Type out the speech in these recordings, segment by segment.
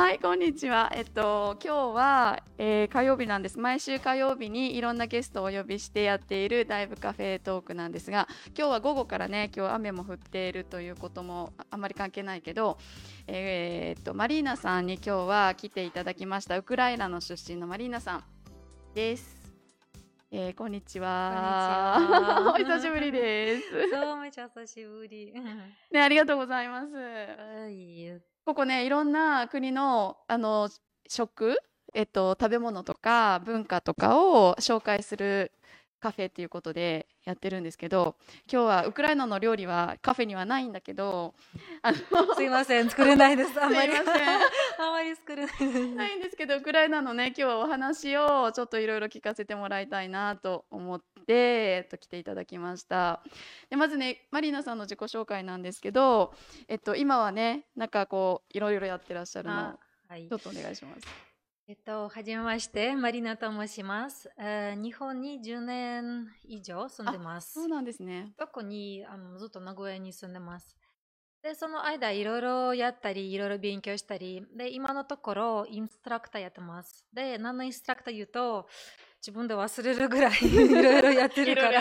はい、こんにちは。えっと、今日は、えー火曜日なんです。毎週火曜日にいろんなゲストをお呼びしてやっているダイブカフェトークなんですが、今日は午後からね、今日雨も降っているということもああんまり関係ないけど、えーっと、マリーナさんに今日は来ていただきました。ウクライナの出身のマリーナさんです。えーこんにちは。ちはお久しぶりです。どうも久しぶり。ね、ありがとうございます。はい。ここねいろんな国のあの食、えっと、食べ物とか文化とかを紹介するカフェっていうことでやってるんですけど今日はウクライナの料理はカフェにはないんだけどあのすいません、作れないです。あんまり。すいません あまり作れないです。ないんですけどウクライナのね今日はお話をちょっといろいろ聞かせてもらいたいなと思って、えっと、来ていただきましたでまずねマリーナさんの自己紹介なんですけど、えっと、今はねなんかこういろいろやってらっしゃるのあはいちょ。っとお願いします。えっと、はじめまして、マリナと申します。えー日本に10年以上住んでますそう。なんですね。特にあのずっと名古屋に住んでます。で、その間、いろいろやったり、いろいろ勉強したり、で、今のところ、インストラクターやってます。で、何のインストラクター言うと、自分で忘れるぐらい いろいろやってるから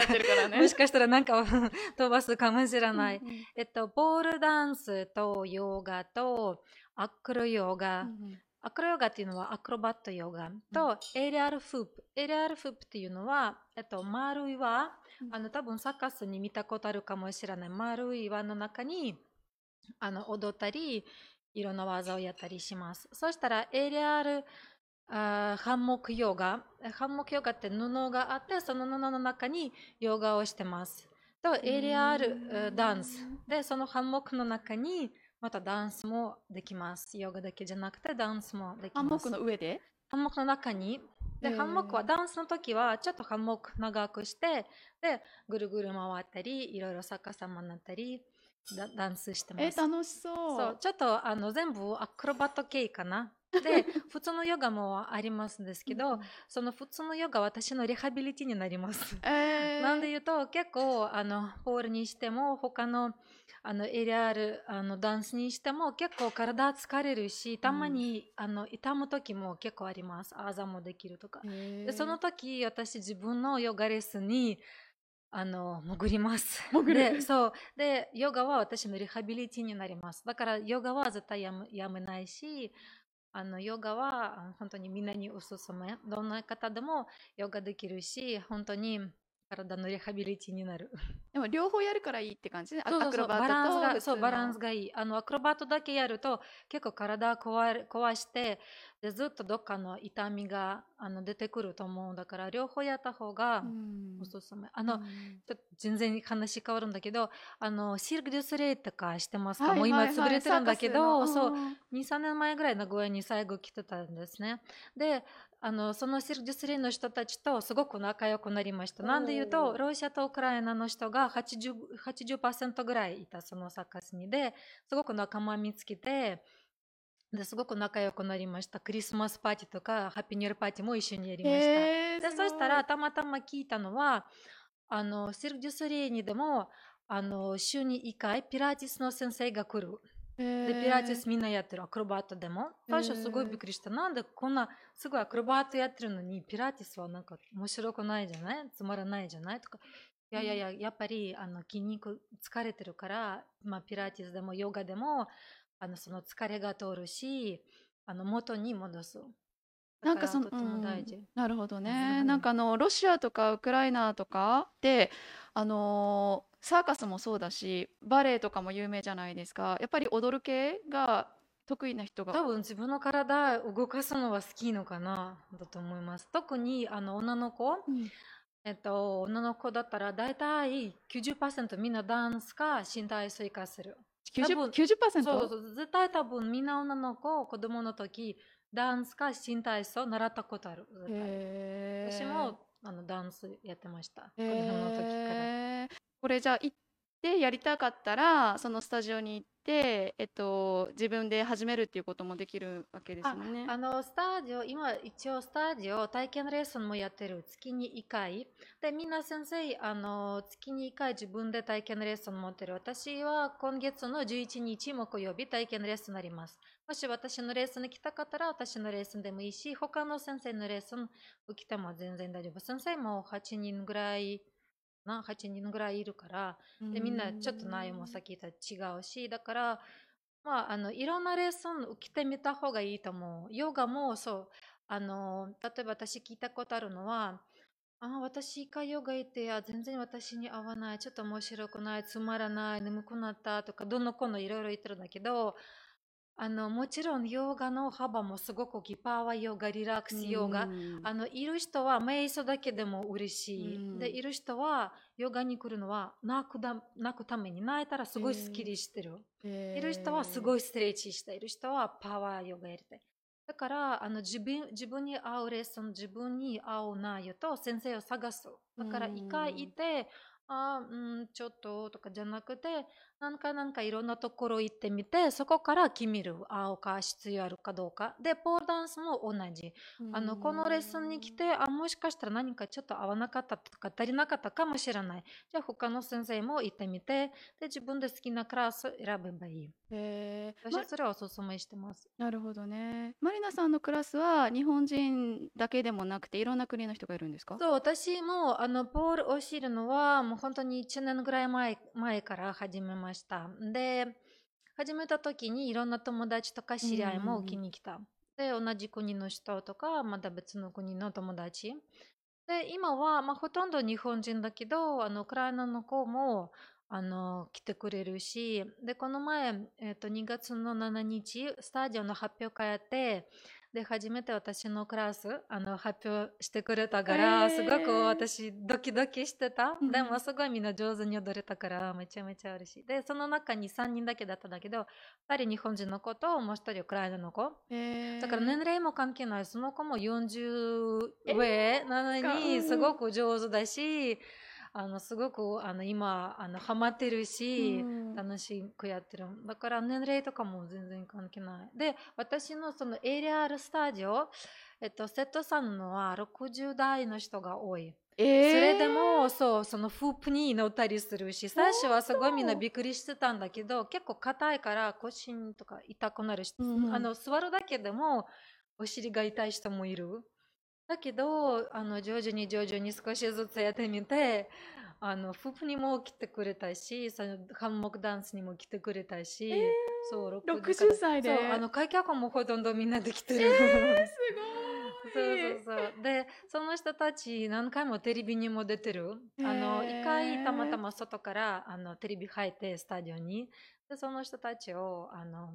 ね。もしかしたらなんかを 飛ばすかもしれない。うんうんえっと、ポールダンスとヨガとアクロヨガ、うんアクロヨガっていうのはアクロバットヨガと aerial hoop。aerial hoop っていうのは、えっと、丸い輪、うんあの、多分サーカスに見たことあるかもしれない。丸い輪の中に、あの、踊ったり、いろんな技をやったりします。そしたら、 aerial、ハンモックヨガ。ハンモックヨガって布があって、その布の中にヨガをしてます。と、エリアルえーダンス。で、そのハンモックの中に、またダンスもできます。ヨガだけじゃなくて、ダンスもできます。ハンモックの上で？ハンモックの中に、で、ハンモックはダンスの時は、ちょっとハンモック長くして、で、ぐるぐる回ったり、いろいろ逆さまになったり、ダダンスしてます。え、楽しそう。そう、ちょっとあの全部アクロバット系かな。で、普通のヨガもありますんですけど、その普通のヨガは私のリハビリティになります。えー、なんで言うと結構あのポールにしても他のあのエリアルあのダンスにしても結構体疲れるしたまに、あの痛む時も結構あります。あざもできるとか、でその時私自分のヨガレッスンにあの潜ります。潜る。でそう。でヨガは私のリハビリティになります。だからヨガは絶対やむやめないしあのヨガはあ本当にみんなにおすすめ。どんな方でもヨガできるし本当に体のリハビリティになる。でも両方やるからいいって感じね。アそうそうそう。アクロバッバランスがそうバランスがいい。あのアクロバットだけやると結構体壊れ壊してでずっとどっかの痛みがあの出てくると思うだから両方やった方がうん。おすすめ、あの、うん。ちょっと全然話変わるんだけどあのシルク・デュ・スレイとかしてますか、はいもう今はいはい。潰れてるんだけど、そうサーカスの。ん。23年前ぐらい名古屋に最後来てたんですね。であのそのシルク・デュ・スレイの人たちとすごく仲良くなりました。なんで言うおとー。ロシアとウクライナの人が 80%, 80ぐらいいたそのサーカスにですごく仲間見つけてですごく仲良くなりました。クリスマスパーティーとかハッピーニューパーティーも一緒にやりました、でそしたらたまたま聞いたのはあのシルク・デュ・スレイにでもあの週に1回ピラティスの先生が来る。でピラティスみんなやってるアクロバットでも。最初すごいびっくりした。なんでこんなすごいアクロバットやってるのにピラティスはなんか面白くないじゃない？つまらないじゃない？とか。いやいやいややっぱりあの筋肉疲れてるから、まあ、ピラティスでもヨガでもあのその疲れが通るしあの元に戻すなんかそのうんなるほどうね。んなんかあのロシアとかウクライナとかであのーサーカスもそうだしバレエとかも有名じゃないですか。やっぱり踊る系が得意な人が多分自分の体動かすのは好きのかなだと思います特にあの女の子うんえっと、女の子だったら大体90%みんなダンスか身体操かする。90%多分90%そうそう絶対多分みんな女の子、子供の時、ダンスか身体操習ったことある。私もあのダンスやってました。子へ供の時から。ーこれじゃあいでやりたかったらそのスタジオに行って、えっと、自分で始めるっていうこともできるわけですよね。あのスタジオ今一応スタジオ体験レッスンもやってる月に1回。でみんな先生あの月に1回自分で体験レッスン持ってる。私は今月の11日木曜日体験レッスンになります。もし私のレッスンに来たかったら私のレッスンでもいいし他の先生のレッスン受けても全然大丈夫。先生も8人ぐらいな8人ぐらいいるから。でみんなちょっと内容もさっき言った違うしだからまああのいろんなレッスン受けてみた方がいいと思う。ヨガもそう。あの例えば私聞いたことあるのはあ私一回ヨガ行ってあ全然私に合わない。ちょっと面白くない。つまらない。眠くなったとかどの子のいろいろ言ってるんだけどあのもちろんヨガの幅もすごく大きいパワーヨガリラックスヨガ、あのいる人は瞑想だけでも嬉しい、でいる人はヨガに来るのは泣くだ泣くために泣いたらすごいスッキリしてる、いる人はすごいストレッチしてい。る人はパワーヨガやりたい。だからあの自分自分に合うレッスン自分に合う内容と先生を探す。だから一回いて、あうん、ちょっととかじゃなくて、なんかなんかいろんなところ行ってみて、そこから決める。青か必要あるかどうか。で、ポールダンスも同じ。あの、このレッスンに来て、あ、もしかしたら何かちょっと合わなかったとか足りなかったかもしれない。じゃあ他の先生も行ってみて、で、自分で好きなクラス選べばいい。へ私はそれはおすすめしてます。なるほどね。マリナさんのクラスは日本人だけでもなくていろんな国の人がいるんですか？そう、私もあのポールを知るのはもう本当に1年ぐらい前前から始めました。で、始めた時にいろんな友達とか知り合いも受けに来た。で、同じ国の人とか、また別の国の友達。で、今は、まあ、ほとんど日本人だけど、あの、ウクライナの子も、あの来てくれるしでこの前、えーと、2月の7日スタジオの発表会やってで初めて私のクラスあの発表してくれたから、えー、すごく私ドキドキしてた、うん、でもすごいみんな上手に踊れたからめちゃめちゃ嬉しい。でその中に3人だけだったんだけど2人日本人の子ともう1人ウクライナの子、えー、だから年齢も関係ない。その子も40上なのにすごく上手だし、あのすごくあの今あのハマってるし、うん、楽しくやってるだから年齢とかも全然関係ない。で私のその AR スタジオ、えっと、セットさんのは60代の人が多い。えー、それでもそうそのフープに乗ったりするし最初はすごいみんなびっくりしてたんだけど結構硬いから腰とか痛くなるし、うん、あの座るだけでもお尻が痛い人もいるだけどあの徐々に徐々に少しずつやってみてあの夫婦にも来てくれたしそのハンモックダンスにも来てくれたし、えー、そう60歳で。そうあの開脚もほとんどみんなできてる、えー、すごい。そうそうそう。でその人たち何回もテレビにも出てる、えー、あの一回たまたま外からあのテレビ入ってスタジオに。でその人たちをあの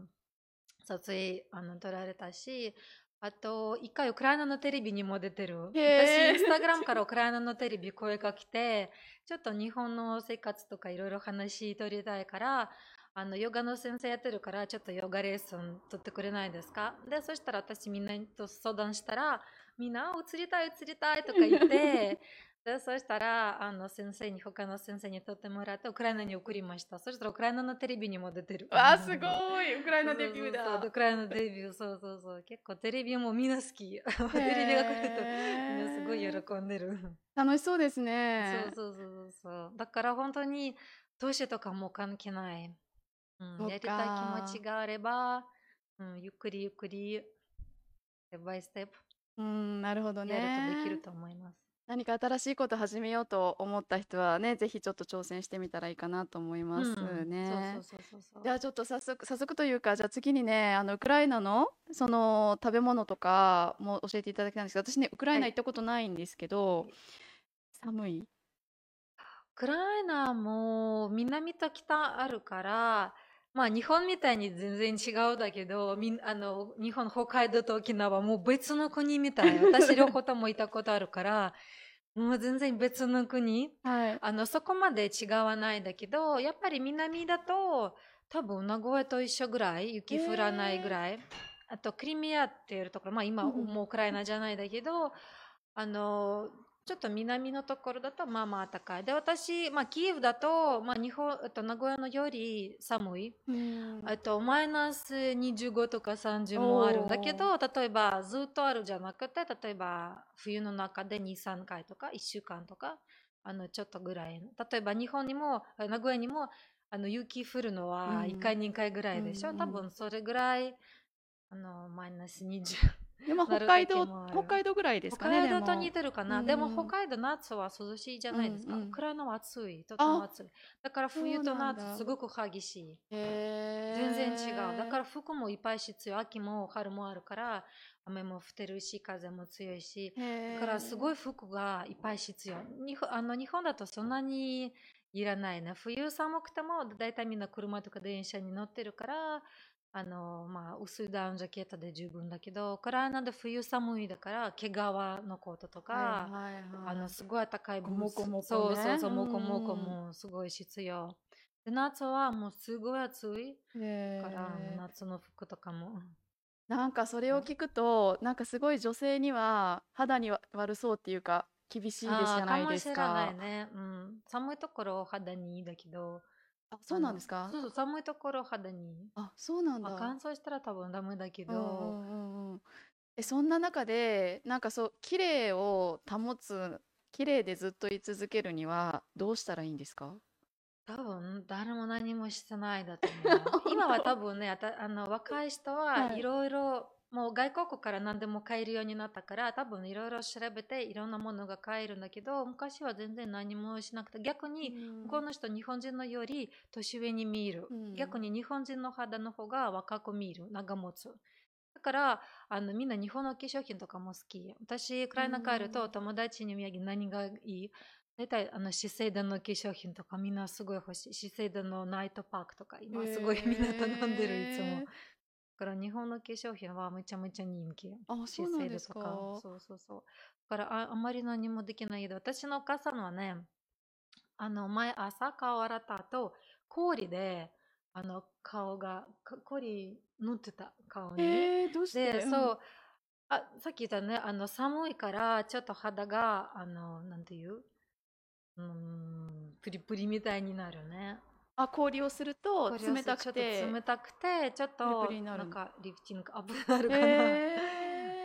撮影あの撮られたしあと、一回ウクライナのテレビにも出てる。私、インスタグラムからウクライナのテレビ声が来て、ちょっと日本の生活とかいろいろ話取りたいから、あの、ヨガの先生やってるから、ちょっとヨガレッスン取ってくれないですか？で、そしたら私みんなと相談したら、みんな、映りたい、映りたいとか言って、でそしたらあの先生に他の先生に撮ってもらってウクライナに送りました。そしたらウクライナのテレビにも出てる。あすごい。ウクライナデビューだ。ウクライナデビュー。そうそうそう結構テレビもみんな好き。テレビが来るとみんなすごい喜んでる。楽しそうですね。そうそうそうそう。だから本当に年とかも関係ない、うん、やりたい気持ちがあれば、うん、ゆっくりゆっくりステップバイステップうんなるほどね。やるとできると思います何か新しいこと始めようと思った人はね、ぜひちょっと挑戦してみたらいいかなと思いますね。そうそうそうそう。じゃあちょっと早速、早速というか、じゃあ次にね、あのウクライナのその食べ物とかも教えていただきたいんですけど、私ね、ウクライナ行ったことないんですけど、寒い？ウクライナも南と北あるから、まあ日本みたいに全然違うだけど、みあの、日本、北海道と沖縄もう別の国みたい。私両方ともいたことあるから、もう全然別の国。はい。あの、そこまで違わないんだけど、やっぱり南だと、多分名古屋と一緒ぐらい、雪降らないぐらい。あと、クリミアっていうところ、まあ今、もうウクライナじゃないだけど、あの、ちょっと南のところだとまあまあ暖かい。で、私、まあ、キーウだと、まあ、日本、と、名古屋のより寒い。えっと、マイナス25とか30もあるんだけど、例えばずっとあるじゃなくて、例えば冬の中で2、3回とか1週間とか、あの、ちょっとぐらい。例えば日本にも、名古屋にも、あの、雪降るのは1回、2回ぐらいでしょ。多分それぐらい、あの、マイナス20。でも北海道北海道ぐらいですかね。北海道と似てるかな。でも北海道夏は涼しいじゃないですか。ウクライナは暑い。とても暑い。だから冬と夏すごく激しい。全然違う。だから服もいっぱい必要。秋も春もあるから、雨も降ってるし、風も強いし。だからすごい服がいっぱい必要。日本あの日本だとそんなにいらないね。冬寒くても大体みんな車とか電車に乗ってるから、あの、まあ、薄いダウンジャケットで十分だけど、ウクライナで冬寒いだから、毛皮のコートとか、はいはいはい、あの、すごい高いブーツ。もそうそうそう、もこもこもすごい必要。で、夏はもうすごい暑いから、夏の服とかも。なんかそれを聞くと、なんかすごい女性には肌に悪そうっていうか、厳しいですじゃないですか。かもしれないね。うん。寒いところ肌にいいだけど、あ、そうなんですか？そうそう、寒いところ肌に。あ、そうなんだ。乾燥したら多分ダメだけど。うんうんうん、え、そんな中で、なんかそう、綺麗を保つ、綺麗でずっと居続けるには、どうしたらいいんですか？多分誰も何もしてないだと思う。今は多分ね、あたあの若い人はいろいろもう外国から何でも買えるようになったから多分いろいろ調べていろんなものが買えるんだけど昔は全然何もしなくて逆に向こうの人日本人のより年上に見える、うん、逆に日本人の肌の方が若く見える。長持つ。だからあのみんな日本の化粧品とかも好き。私ウクライナ帰ると友達に土産何がいい？大体あの資生堂の化粧品とかみんなすごい欲しい。資生堂のナイトパークとか今すごいみんな頼んでるいつもから日本の化粧品はめちゃめちゃ人気。あ、そうなんですか。そうそうそう。だからああまり何もできないけど、私のお母さんはね、あの、前朝顔洗った後、氷で、あの、顔が、氷塗ってた、顔に。えー、どうして？で、そう、あ、さっき言ったね、あの、寒いから、ちょっと肌が、あの、なんていう、うん、プリプリみたいになるね。あ、氷をすると冷たくて。冷たくて、ちょっと、なんか、リフティングアップになるかな。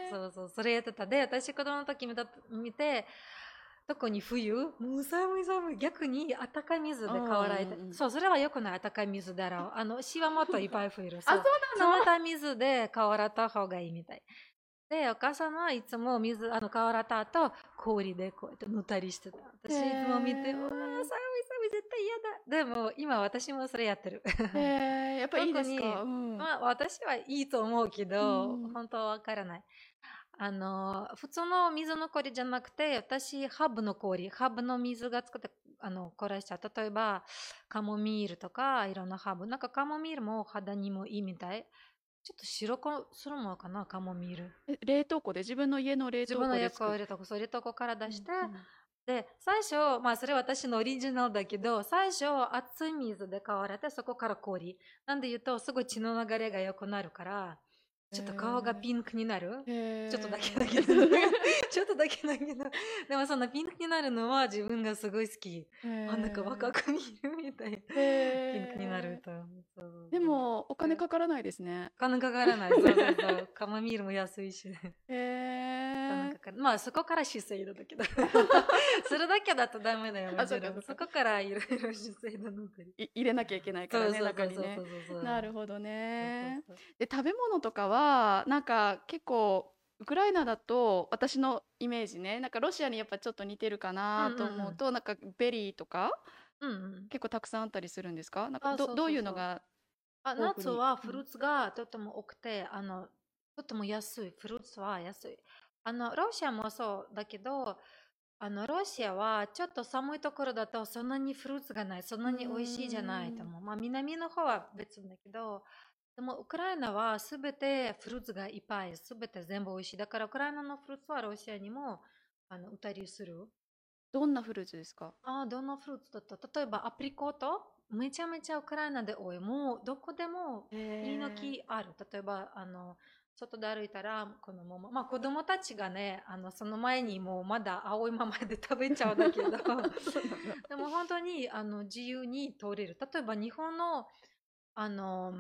そうそう、それやってた。で、私子供の時見た、見て、特に冬、もう寒い寒い。逆に温かい水で顔洗いたい。そう、それはよくない。温かい水で洗う。あの、シワもっといっぱい増える。あ、そうなの？冷たい水で顔洗った方がいいみたい。で、お母さんはいつも水、あの、顔洗った後、氷でこうやって塗ったりしてた。私いつも見て、うわ寒い絶対嫌だ。でも、今私もそれやってる。へえ、やっぱいいですか、うん、まあ、私はいいと思うけど、うん、本当はわからない。あの、普通の水の氷じゃなくて、私、ハーブの氷、ハーブの水が作って、あの、凍らしちゃう。例えば、カモミールとか、いろんなハーブ。なんかカモミールも肌にもいいみたい。ちょっと白くするのかな、カモミール。冷凍庫で？自分の家の冷凍庫で自分の家の冷凍庫、そう、冷凍庫から出して、うんうんで、最初、まあそれ私のオリジナルだけど、最初熱い水で買われて、そこから氷。なんで言うと、すごい血の流れが良くなるから、ちょっと顔がピンクになる？ちょっとだけだけど。ちょっとだけだけど。でもそんなピンクになるのは自分がすごい好き。あ、なんか若く見るみたい。ピンクになると。でも、お金かからないですね。お金かからない。そうそうそう。カマミールも安いし。へえ。まあそこから姿勢だけど。それだけだとダメだよ。もちろん。そこからいろいろ姿勢だの入れなきゃいけないからね、中にね。なるほどね。で、食べ物とかははなんか結構ウクライナだと私のイメージね。なんかロシアにやっぱちょっと似てるかなと思うと、なんかベリーとか、うんうん、結構たくさんあったりするんですか？なんかどどういうのがあ夏はフルーツがとても多くて、あのとても安い。フルーツは安いあのロシアもそうだけどあのロシアはちょっと寒いところだとそんなにフルーツがないそんなに美味しいじゃないと思うまあ南の方は別だけどでも、ウクライナはすべてフルーツがいっぱい、すべて全部美味しい。だから、ウクライナのフルーツはロシアにもあの売ったりする。どんなフルーツですか？あどんなフルーツだった？例えば、アプリコート？めちゃめちゃウクライナで多い。もう、どこでもいいの木ある。例えば、あの、外で歩いたら、このまま、まあ子供たちがね、あの、その前にもうまだ青いままで食べちゃうんだけど、でも本当に、あの、自由に通れる。例えば日本の、あの、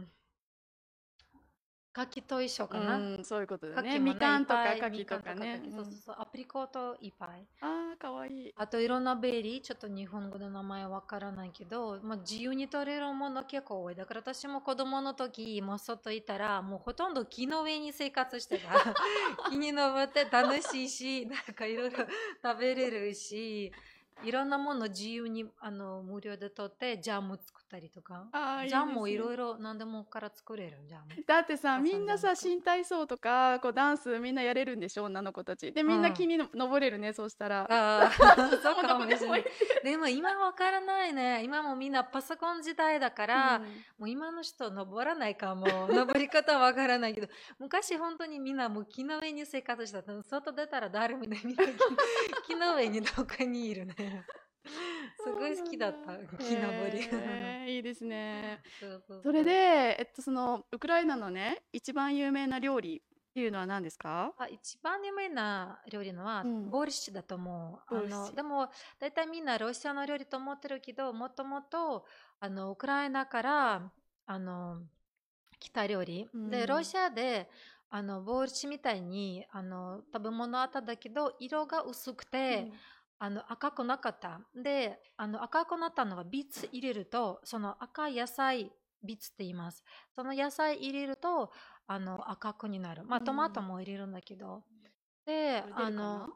柿と一緒かな。うん、そういうことだね。ねみかんとか柿とかね。そうそうそう、アプリコートいっぱい。ああ、かわいい。あといろんなベリー、ちょっと日本語の名前わからないけど、まあ、自由に取れるもの結構多い。だから私も子供の時、もう外いたら、もうほとんど木の上に生活してた。木に登って楽しいし、なんかいろいろ食べれるし、いろんなもの自由にあの無料で取って、ジャム作ったりとか。あジャムもいろいろ何でもから作れるジャム。だってさ、朝みんなさ、新体操とか、こうダンスみんなやれるんでしょ、女の子たち。で、みんなうん木にの登れるね、そうしたら。ああ、そうかもしれない でも今わからないね。今もみんなパソコン時代だから、もう今の人登らないかも。登り方わからないけど、昔本当にみんなもう木の上に生活してた。外出たら誰もいない。みんな木木の上にどっかにいるね。すごい好きだった。木登り。へーいいですね。それで、えっと、そのウクライナのね、一番有名な料理っていうのは何ですか？あ一番有名な料理のは、うんボルシチだと思う。あのでも大体みんなロシアの料理と思ってるけどもともとあのウクライナからあの来た料理、うんでロシアであのボルシチみたいにあの食べ物あったんだけど色が薄くて、あの赤くなかった。であの赤くなったのはビーツ入れるとその赤い野菜ビーツって言います。その野菜入れるとあの赤くになる。まあうんトマトも入れるんだけど。でこれ出るかな？あの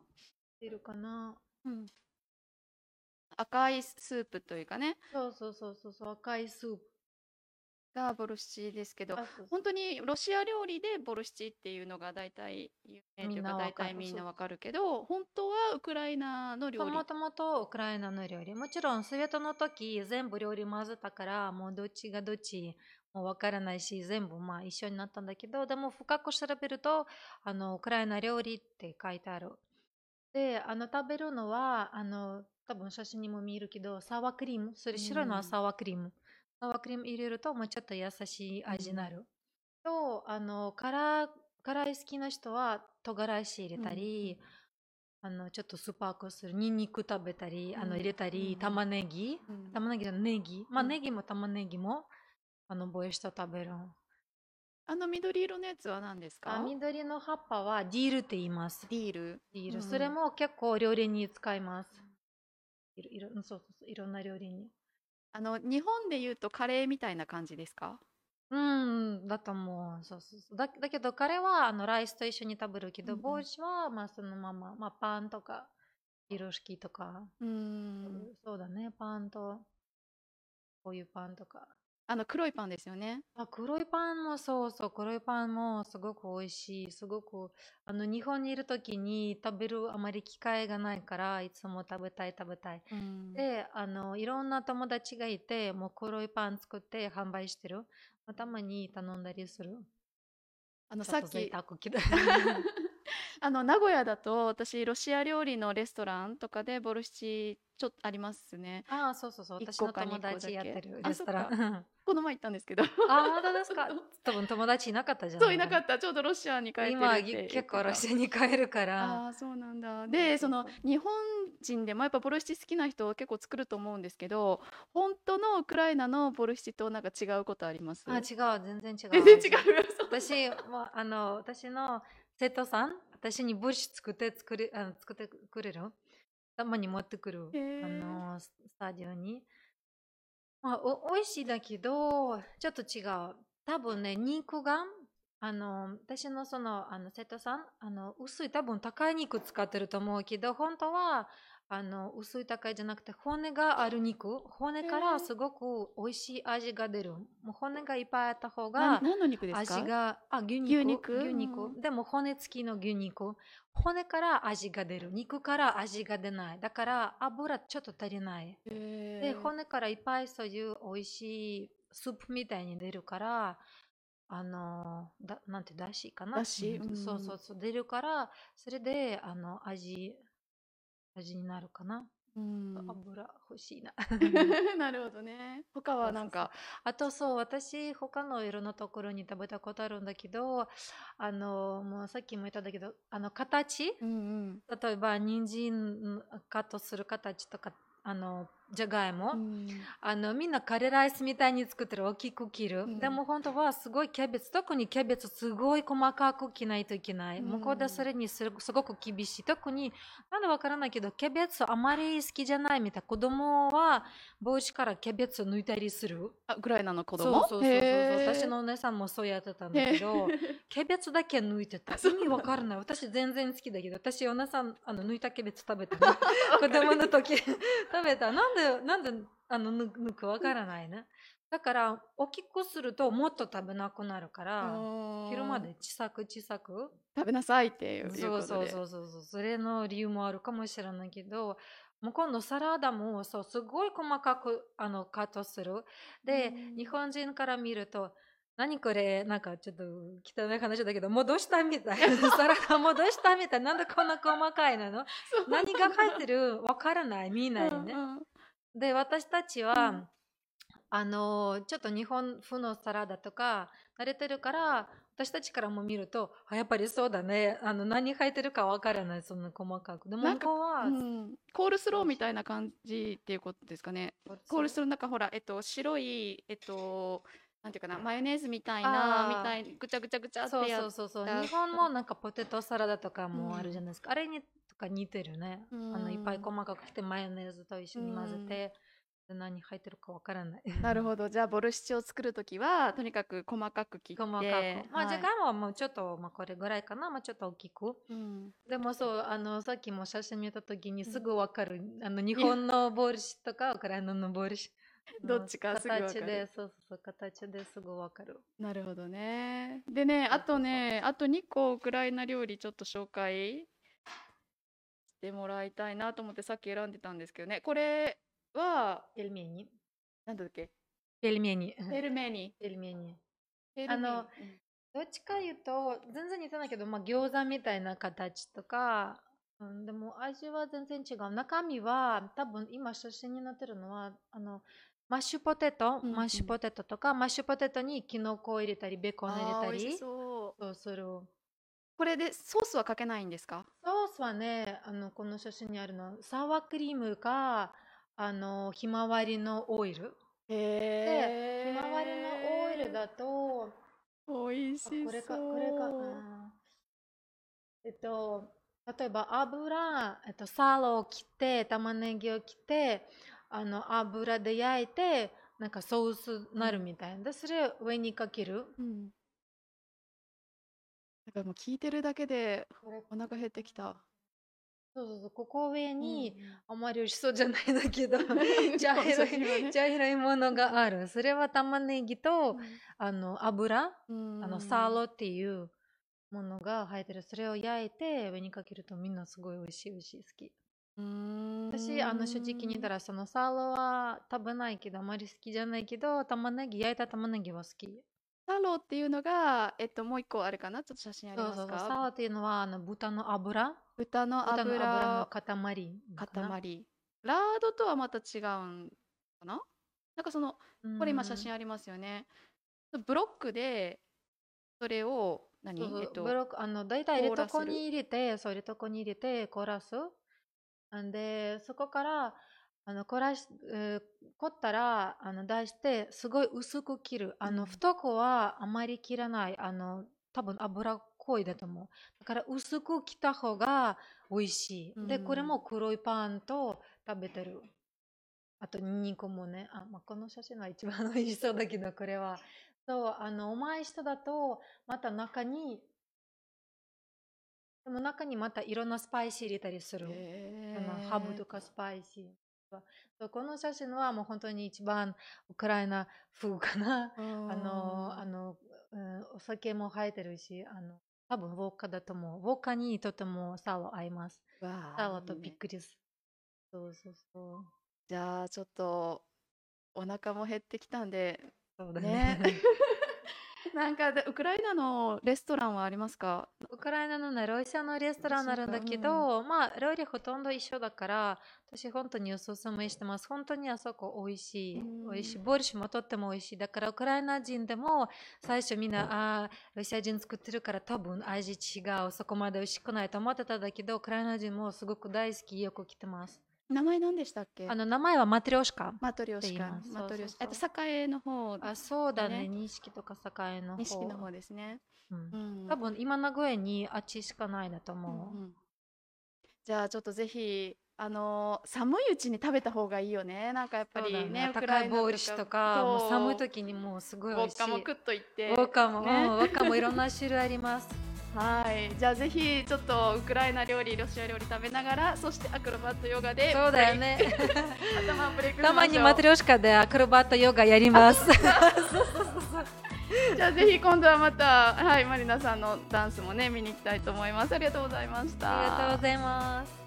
出るかな？うん赤いスープというかね、そうそうそうそうそう赤いスープ。がボルシチですけど、あそうそう本当にロシア料理でボルシチっていうのが大体有名とみいうんかなわかる大体みんなわかるけど、本当はウクライナの料理。もともとウクライナの料理。もちろん、ソビエトの時、全部料理混ぜたから、もうどっちがどっちもうわからないし、全部まあ一緒になったんだけど、でも深く調べると、あの、ウクライナ料理って書いてある。で、あの、食べるのは、あの、多分写真にも見えるけど、サワークリーム？それ白いのサワークリーム。サワークリーム入れると、もうちょっと優しい味になる。と、あの、辛、辛い好きな人は、唐辛子入れたり、あのちょっとスパークするニンニク食べたり、あうん。の入れたり、うん玉ねぎ。うん。玉ねぎじゃネギまあうん。ネギも玉ねぎもあのボイルして食べるあの緑色のやつは何ですか？あ緑の葉っぱはディールって言います。ディール。ディール、うんそれも結構料理に使います。いろいろうんそうそうそういろんな料理にあの日本で言うとカレーみたいな感じですか？うんだと思う。そうそうそう。だだけど彼はあのライスと一緒に食べるけど、うんうん。ボイルはまあそのまま、まあ、パンとか色式とか、うーん。そうだね。パンとこういうパンとかあの黒いパンですよね。あ黒いパンもそうそう黒いパンもすごく美味しい。すごくあの日本にいる時に食べるあまり機会がないからいつも食べたい食べたい。うん。であのいろんな友達がいてもう黒いパン作って販売してる。まあたまに頼んだりする。あのさっき沢けど あの名古屋だと私ロシア料理のレストランとかでボルシチちょっとありますね。ああそうそうそう。私の友達やってるあレストラン。この前行ったんですけど。あ本当ですか？多分友達いなかったじゃない。そういなかった。ちょうどロシアに帰ってる今結構ロシアに帰るから。ああそうなんだ。でその日本人でもやっぱボルシチ好きな人結構作ると思うんですけど本当のウクライナのボルシチとなんか違うことあります？あ違う。全然違う。全然違う。私もあの私の生徒さん私にブッシュ作って作れあの作ってくれる？たまに持ってくるへーあのススタジオに、まあ、お美味しいだけどちょっと違う。多分ね肉があの私のそのあの生徒さん？あの薄い多分高い肉使ってると思うけど本当はあの薄い高いじゃなくて骨がある肉。骨からすごく美味しい味が出る。もう骨がいっぱいあった方なが何の肉ですか？味があ牛肉。牛肉。牛肉。うん。でも骨付きの牛肉。骨から味が出る。肉から味が出ない。だから油ちょっと足りない。で骨からいっぱいそういう美味しいスープみたいに出るからあのだなんてだしかな？だしうん。うん。そうそうそう。出るからそれであの味味になるかなうん。油欲しいな。なるほどね。他はなんか。あとそう、私、他のいろんなところに食べたことあるんだけど、あの、もうさっきも言ったんだけど、あの、形、うんうん、例えば、人参カットする形とか、あの、じゃがいも、うん、あのみんなカレーライスみたいに作ってる大きく切る、うん、でも本当はすごいキャベツ特にキャベツすごい細かく切ないといけない、うん、向こうでそれにすすごく厳しい。特になんでわからないけどキャベツあまり好きじゃないみたい子供は帽子からキャベツ抜いたりする。あぐらいなの子供？そうそうそうそう私のお姉さんもそうやってたんだけどキャベツだけ抜いてた。意味わからない。私全然好きだけど私お姉さんあの抜いたキャベツ食べた 子供の時 食べた。なんでなんであの抜くわからないね。だから大きくするともっと食べなくなるから昼まで小さく小さく。食べなさいっていうそうそうそうそうそれの理由もあるかもしれないけどもう今度サラダもそうすごい細かくあのカットする。で日本人から見ると何これ？なんかちょっと汚い話だけど戻したみたい。な サラダ戻したみたい。なんでこんな細かいなの 何が入ってる？わからない。見ないね、うんうんで、私たちは、うん、あの、ちょっと日本風のサラダとか慣れてるから、私たちからも見ると、あやっぱりそうだね。あの、何入ってるかわからない、そんな細かく。でも、向こうは、うん、コールスローみたいな感じっていうことですかね。コールスローなんかほら、えっと、白い、えっと、なんていうかな、マヨネーズみたいな、みたいぐちゃぐちゃぐちゃってやそうそうそう日本のなんかポテトサラダとかもあるじゃないですか。うん、あれにとか似てるね、うん、あのいっぱい細かくしてマヨネーズと一緒に混ぜて、うん、何入ってるかわからない。なるほど。じゃあボルシチを作る時はとにかく細かく切って。細かく。まあ、はい、時間はもうちょっと、まあ、これぐらいかな、まあ、ちょっと大きく、うん、でもそうあのさっきも写真見た時にすぐわかる、あの日本のボルシとかウクライナのボルシ どっちかすぐ形でそうそう形ですぐわかるなるほどねでねあとねあと2個ウクライナ料理ちょっと紹介してもらいたいなと思ってさっき選んでたんですけどね。これは、ペルメニ？なんだっけ？ペルメニ。ペルメニ。ペルメニ。あの、どっちか言うと、全然似てないけど、まあ、餃子みたいな形とか、うん、でも味は全然違う。中身は、多分今写真になってるのは、あの、マッシュポテト、うんうん、マッシュポテトとか、マッシュポテトにキノコを入れたり、ベーコンを入れたり、そうそうする。これでソースはかけないんですか？ソースはね、あの、この写真にあるの、サワークリームか、あの、ひまわりのオイル。へで、ひまわりのオイルだと、美味しそう。これか、これか、えっと、例えば油、えっと、サラを切って、玉ねぎを切って、あの、油で焼いて、なんかソースなるみたいな。で、それを上にかける。うんなんかもう聞いてるだけでお腹減ってきた。そうそうそう、ここ上に、あまり美味しそうじゃないんだけど、茶色い、茶色いものがある。それは玉ねぎと、あの、油、あの、サーロっていうものが入ってる。それを焼いて上にかけるとみんなすごい美味しい美味しい好き。私、あの、正直に言ったら、そのサーロは食べないけど、あまり好きじゃないけど、玉ねぎ、焼いた玉ねぎは好き。サロっていうのが、えっと、もう一個あるかな？ちょっと写真ありますか？そうそうサロっていうのは、あの、豚の油？豚の油豚の油の塊。塊。ラードとはまた違うんかな？なんかその、これ今写真ありますよね。ブロックで、それを何、そうそう。えっと、ブロック、あの、大体入れとこに入れて、そう、入れとこに入れて、凍らす。んで、そこから、あの、こらし、えー、凝ったら、あの、出して、すごい薄く切る。あの、太くはあまり切らない。あの、多分脂っこいだと思う。だから薄く切った方が美味しい。で、これも黒いパンと食べてる。あと、ニンニクもね。あ、まあ、この写真は一番美味しそうだけど、これは。そう、あの、うまい人だと、また中に、でも中にまたいろんなスパイシー入れたりする。ハーブとかスパイシー。この写真はもう本当に一番ウクライナ風かな。あの、あの、うん、お酒も入ってるし、あの、多分ウォッカだと思う。ウォッカにとてもサワー合います。サワーとびっくりする。そうそうそう。じゃあちょっとお腹も減ってきたんで、そうだね。ね なんかでウクライナのレストランはありますか？ウクライナのね、ロシアのレストランあるんだけど、まあ、料理ほとんど一緒だから、私本当におすすめしてます。本当にあそこ美味しい。うん美味しい。ボルシュもとっても美味しい。だから、ウクライナ人でも最初みんな、ああ、ロシア人作ってるから多分味違う。そこまで美味しくないと思ってたんだけど、ウクライナ人もすごく大好き。よく来てます。名前何でしたっけ？あの、名前はマトリョーシカ。マトリョーシカ。マトリョーシカ。えっと栄の方。あ、そうだね。ね。錦とか栄の方。錦の方ですね、うん。うん。多分今名古屋にあっちしかないだとうん思う。うんじゃあちょっとぜひあのー寒いうちに食べた方がいいよね。なんかやっぱりねね、高いボールシとか、もう寒い時にもうすごい美味しい。ウォッカも食っといて。ウォッカも、ねうんウォッカもいろんな種類あります。はいじゃあぜひちょっとウクライナ料理ロシア料理食べながらそしてアクロバットヨガでそうだよね。頭をブレイク たまにマトリョーシカでアクロバットヨガやります。じゃあぜひ今度はまたはいマリナさんのダンスもね見に行きたいと思いますありがとうございましたありがとうございます。